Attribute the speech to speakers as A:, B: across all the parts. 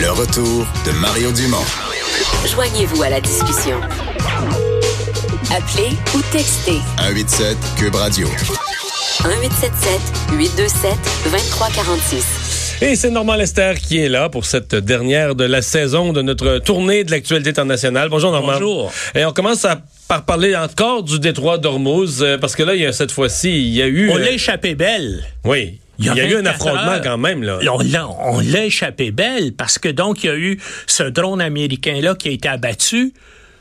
A: Le retour de Mario Dumont.
B: Joignez-vous à la discussion. Appelez ou textez
A: 187 Cube Radio.
B: 1877 827 2346.
C: Et c'est Normand Lester qui est là pour cette dernière de la saison de notre tournée de l'actualité internationale. Bonjour Normand.
D: Bonjour.
C: Et on commence à par parler encore du détroit d'Ormuz, euh, parce que là, il y a, cette fois-ci, il y a eu...
D: On
C: euh,
D: l'a échappé belle.
C: Oui. Il y a, eu un
D: 24
C: affrontement
D: heures.
C: quand même, là.
D: On l'a, on l'a échappé belle parce que donc il y a eu ce drone américain-là qui a été abattu,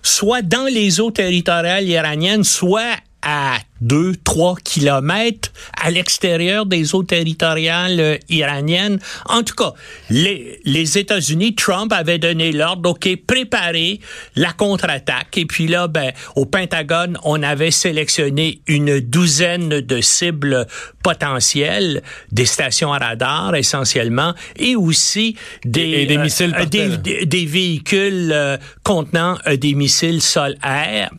D: soit dans les eaux territoriales iraniennes, soit à 2, 3 kilomètres à l'extérieur des eaux territoriales euh, iraniennes. En tout cas, les, les États-Unis, Trump avait donné l'ordre, OK, préparez la contre-attaque. Et puis là, ben, au Pentagone, on avait sélectionné une douzaine de cibles potentielles, des stations à radar essentiellement, et aussi des,
C: Et- et des missiles
D: des,
C: terre.
D: des, des véhicules euh, contenant euh, des missiles sol-air.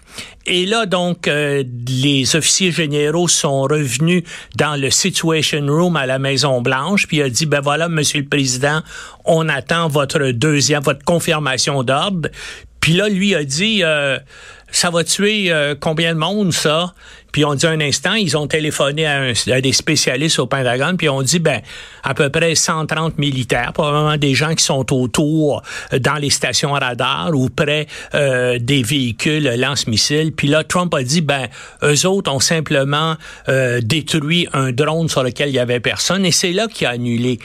D: Et là, donc, euh, les officiers généraux sont revenus dans le Situation Room à la Maison-Blanche, puis il a dit, ben voilà, Monsieur le Président, on attend votre deuxième, votre confirmation d'ordre. Puis là, lui a dit, euh, ça va tuer euh, combien de monde, ça? Puis on dit un instant, ils ont téléphoné à, un- à des spécialistes au Pentagone, puis on dit, ben, à peu près 130 militaires, probablement des gens qui sont autour euh, dans les stations radar ou près euh, des véhicules lance-missiles. Puis là, Trump a dit, ben, eux autres ont simplement euh, détruit un drone sur lequel il y avait personne, et c'est là qu'il a annulé.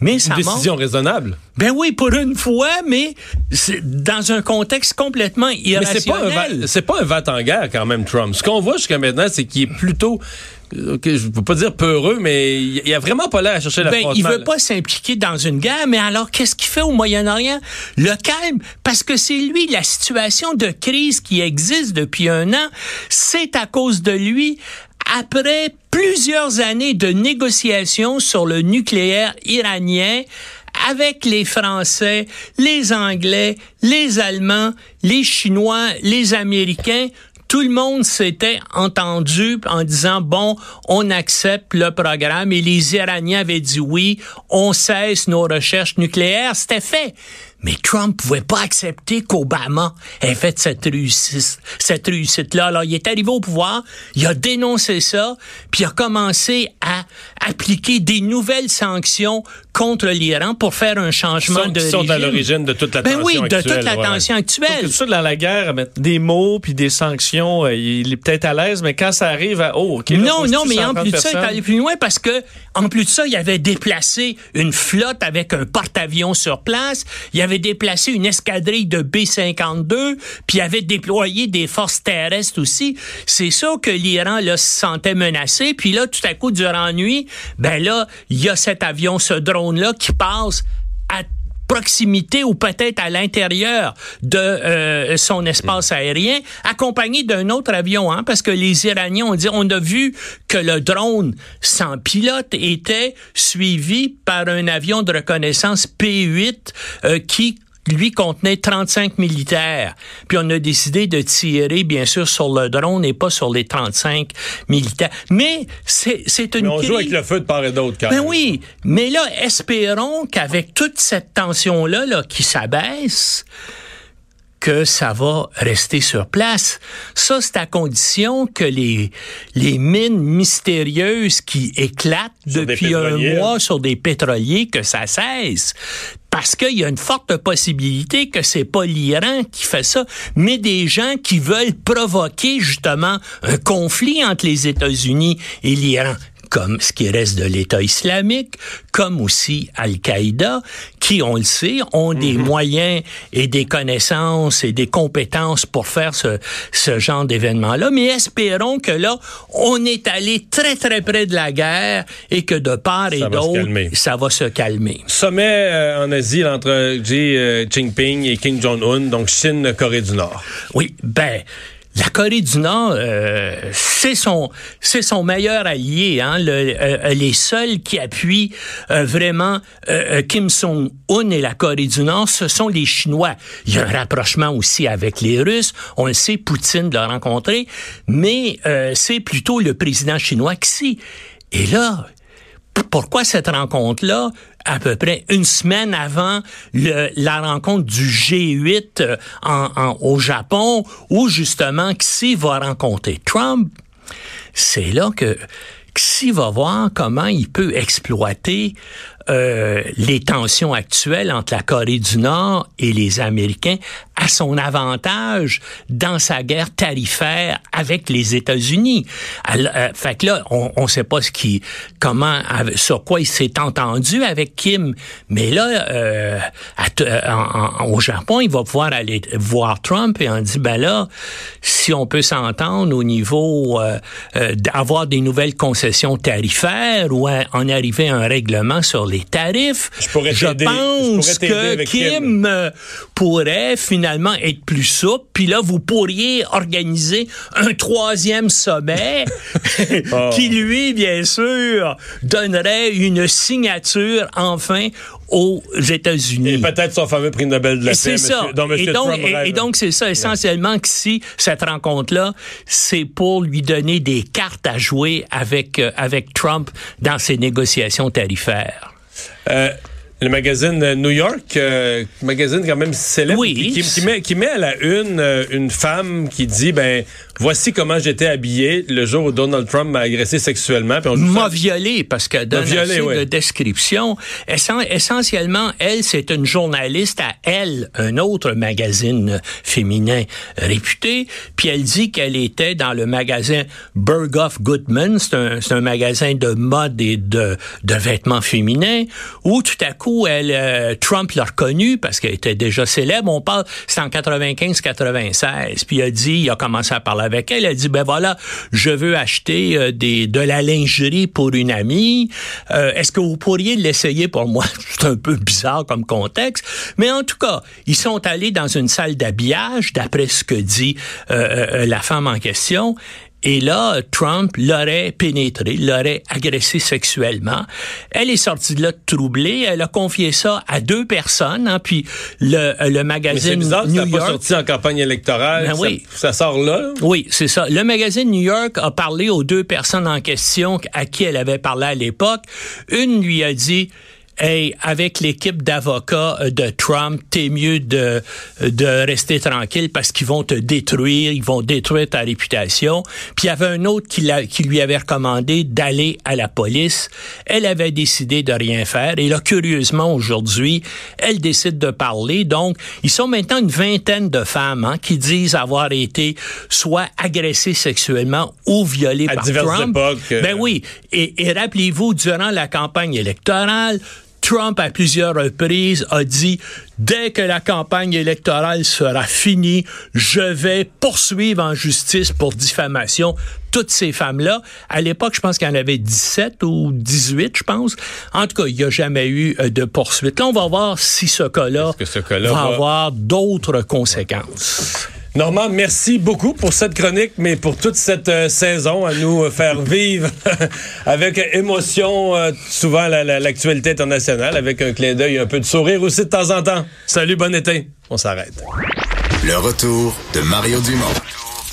D: Mais ça
C: Une
D: montre-
C: décision raisonnable.
D: ben oui, pour une fois, mais dans un contexte complètement
C: Mais c'est pas, un
D: irrationnel.
C: va- c'est pas un va en guerre quand même, Trump. Ce qu'on voit jusqu'à maintenant, c'est qu'il est plutôt, euh, je peux pas dire peureux, mais il a vraiment pas l'air à chercher
D: Ben,
C: l'affrontement.
D: il veut
C: là.
D: pas s'impliquer dans une guerre, mais alors qu'est-ce qu'il fait au Moyen-Orient? Le calme, parce que c'est lui, la situation de crise qui existe depuis un an, c'est à cause de lui. Après plusieurs années de négociations sur le nucléaire iranien, avec les Français, les Anglais, les Allemands, les Chinois, les Américains, tout le monde s'était entendu en disant bon, on accepte le programme. Et les Iraniens avaient dit oui, on cesse nos recherches nucléaires, c'était fait. Mais Trump pouvait pas accepter qu'Obama ait fait cette réussite, cette réussite-là. Alors, il est arrivé au pouvoir, il a dénoncé ça, puis il a commencé à appliquer des nouvelles sanctions contre l'Iran pour faire un changement
C: Sont-
D: de
C: qui sont à l'origine de toute la
D: Ben
C: tension
D: oui, de
C: actuelle,
D: toute la
C: ouais.
D: tension actuelle.
E: tout ça, dans la guerre, mettre des mots puis des sanctions, euh, il est peut-être à l'aise, mais quand ça arrive à oh, ok. là,
D: non, non, mais en
E: 130
D: plus de ça, il est allé plus loin parce que, en plus de ça, il avait déplacé une flotte avec un porte-avions sur place. Il avait déplacé une escadrille de B-52, puis avait déployé des forces terrestres aussi. C'est ça que l'Iran, se sentait menacé. Puis là, tout à coup, durant la nuit, ben là, il y a cet avion, ce drone-là, qui passe à proximité ou peut-être à l'intérieur de euh, son espace aérien, accompagné d'un autre avion, hein, parce que les Iraniens ont dit, on a vu que le drone sans pilote était suivi par un avion de reconnaissance P-8 euh, qui lui contenait 35 militaires. Puis on a décidé de tirer, bien sûr, sur le drone et pas sur les 35 militaires. Mais c'est une
C: Mais on joue avec le feu de part et d'autre, quand
D: ben
C: même.
D: oui, mais là, espérons qu'avec toute cette tension-là là, qui s'abaisse, que ça va rester sur place. Ça, c'est à condition que les, les mines mystérieuses qui éclatent
C: Sur
D: depuis un mois sur des pétroliers, que ça cesse. Parce qu'il y a une forte possibilité que c'est pas l'Iran qui fait ça, mais des gens qui veulent provoquer justement un conflit entre les États-Unis et l'Iran comme ce qui reste de l'État islamique, comme aussi Al-Qaïda, qui, on le sait, ont des moyens et des connaissances et des compétences pour faire ce, ce genre d'événement-là. Mais espérons que là, on est allé très, très près de la guerre et que de part et
C: Ça
D: d'autre, ça va se calmer.
C: Sommet euh, en Asie entre Xi euh, Jinping et Kim Jong-un, donc Chine, Corée du Nord.
D: Oui, ben. La Corée du Nord, euh, c'est son, c'est son meilleur allié. Hein, le, euh, les seuls qui appuient euh, vraiment euh, euh, Kim Jong Un et la Corée du Nord, ce sont les Chinois. Il y a un rapprochement aussi avec les Russes. On le sait, Poutine l'a rencontré, mais euh, c'est plutôt le président chinois Xi. Et là, pourquoi cette rencontre-là, à peu près une semaine avant la rencontre du G8 euh, au Japon, où justement Xi va rencontrer Trump, c'est là que Xi va voir comment il peut exploiter euh, les tensions actuelles entre la Corée du Nord et les Américains à son avantage dans sa guerre tarifaire avec les États-Unis. Euh, fait que là, on ne sait pas ce qui, comment, sur quoi il s'est entendu avec Kim, mais là, euh, en, au Japon, il va pouvoir aller voir Trump et on dit, ben là, si on peut s'entendre au niveau euh, euh d'avoir des nouvelles concessions tarifaires ou en arriver à un règlement sur les tarifs,
C: je, pourrais
D: je pense
C: je
D: que Kim, Kim pourrait finalement être plus souple. Puis là, vous pourriez organiser un troisième sommet oh. qui, lui, bien sûr, donnerait une signature enfin aux États-Unis.
C: Et peut-être son fameux prix Nobel de la paix.
D: C'est ça.
C: Monsieur,
D: et, donc, et, et, donc, c'est ça essentiellement que si cette rencontre-là, c'est pour lui donner des cartes à jouer avec, euh, avec Trump dans ses négociations tarifaires.
C: 呃 le magazine New York, euh, magazine quand même célèbre,
D: oui.
C: qui, qui, met, qui met à la une euh, une femme qui dit ben voici comment j'étais habillé le jour où Donald Trump m'a agressé sexuellement.
D: Puis m'a violé parce qu'elle donne
C: violé,
D: assez
C: ouais.
D: de description. Essentiellement, elle, c'est une journaliste à elle, un autre magazine féminin réputé. Puis elle dit qu'elle était dans le magasin Berghoff Goodman, c'est un, un magasin de mode et de, de vêtements féminins, où tout à coup, elle, euh, Trump l'a reconnue parce qu'elle était déjà célèbre. On parle, c'est en 95-96. Puis il a dit, il a commencé à parler avec elle. Elle a dit, ben voilà, je veux acheter euh, des, de la lingerie pour une amie. Euh, Est-ce que vous pourriez l'essayer pour moi? C'est un peu bizarre comme contexte. Mais en tout cas, ils sont allés dans une salle d'habillage, d'après ce que dit euh, la femme en question. Et là, Trump l'aurait pénétré, l'aurait agressé sexuellement. Elle est sortie de là troublée. Elle a confié ça à deux personnes. Hein, puis le, le magazine
C: Mais bizarre,
D: New
C: ça
D: York.
C: pas sorti en campagne électorale.
D: Ben
C: ça,
D: oui.
C: ça, sort là.
D: Oui, c'est ça. Le magazine New York a parlé aux deux personnes en question à qui elle avait parlé à l'époque. Une lui a dit hey, avec l'équipe d'avocats de Trump, t'es mieux de, de rester tranquille parce qu'ils vont te détruire, ils vont détruire ta réputation. Puis il y avait un autre qui, la, qui lui avait recommandé d'aller à la police. Elle avait décidé de rien faire. Et là, curieusement, aujourd'hui, elle décide de parler. Donc, ils sont maintenant une vingtaine de femmes hein, qui disent avoir été soit agressées sexuellement ou violées
C: à
D: par
C: diverses
D: Trump.
C: Époques, euh...
D: Ben oui. Et, et rappelez-vous, durant la campagne électorale, Trump, à plusieurs reprises, a dit dès que la campagne électorale sera finie, je vais poursuivre en justice pour diffamation toutes ces femmes-là. À l'époque, je pense qu'il y en avait 17 ou 18, je pense. En tout cas, il n'y a jamais eu de poursuite. Là, on va voir si ce cas-là
C: ce cas
D: va, va avoir d'autres conséquences.
C: Normand, merci beaucoup pour cette chronique, mais pour toute cette euh, saison à nous euh, faire vivre avec émotion euh, souvent l'actualité la, la, internationale, avec un clin d'œil, un peu de sourire aussi de temps en temps. Salut, bon été. On s'arrête.
A: Le retour de Mario Dumont.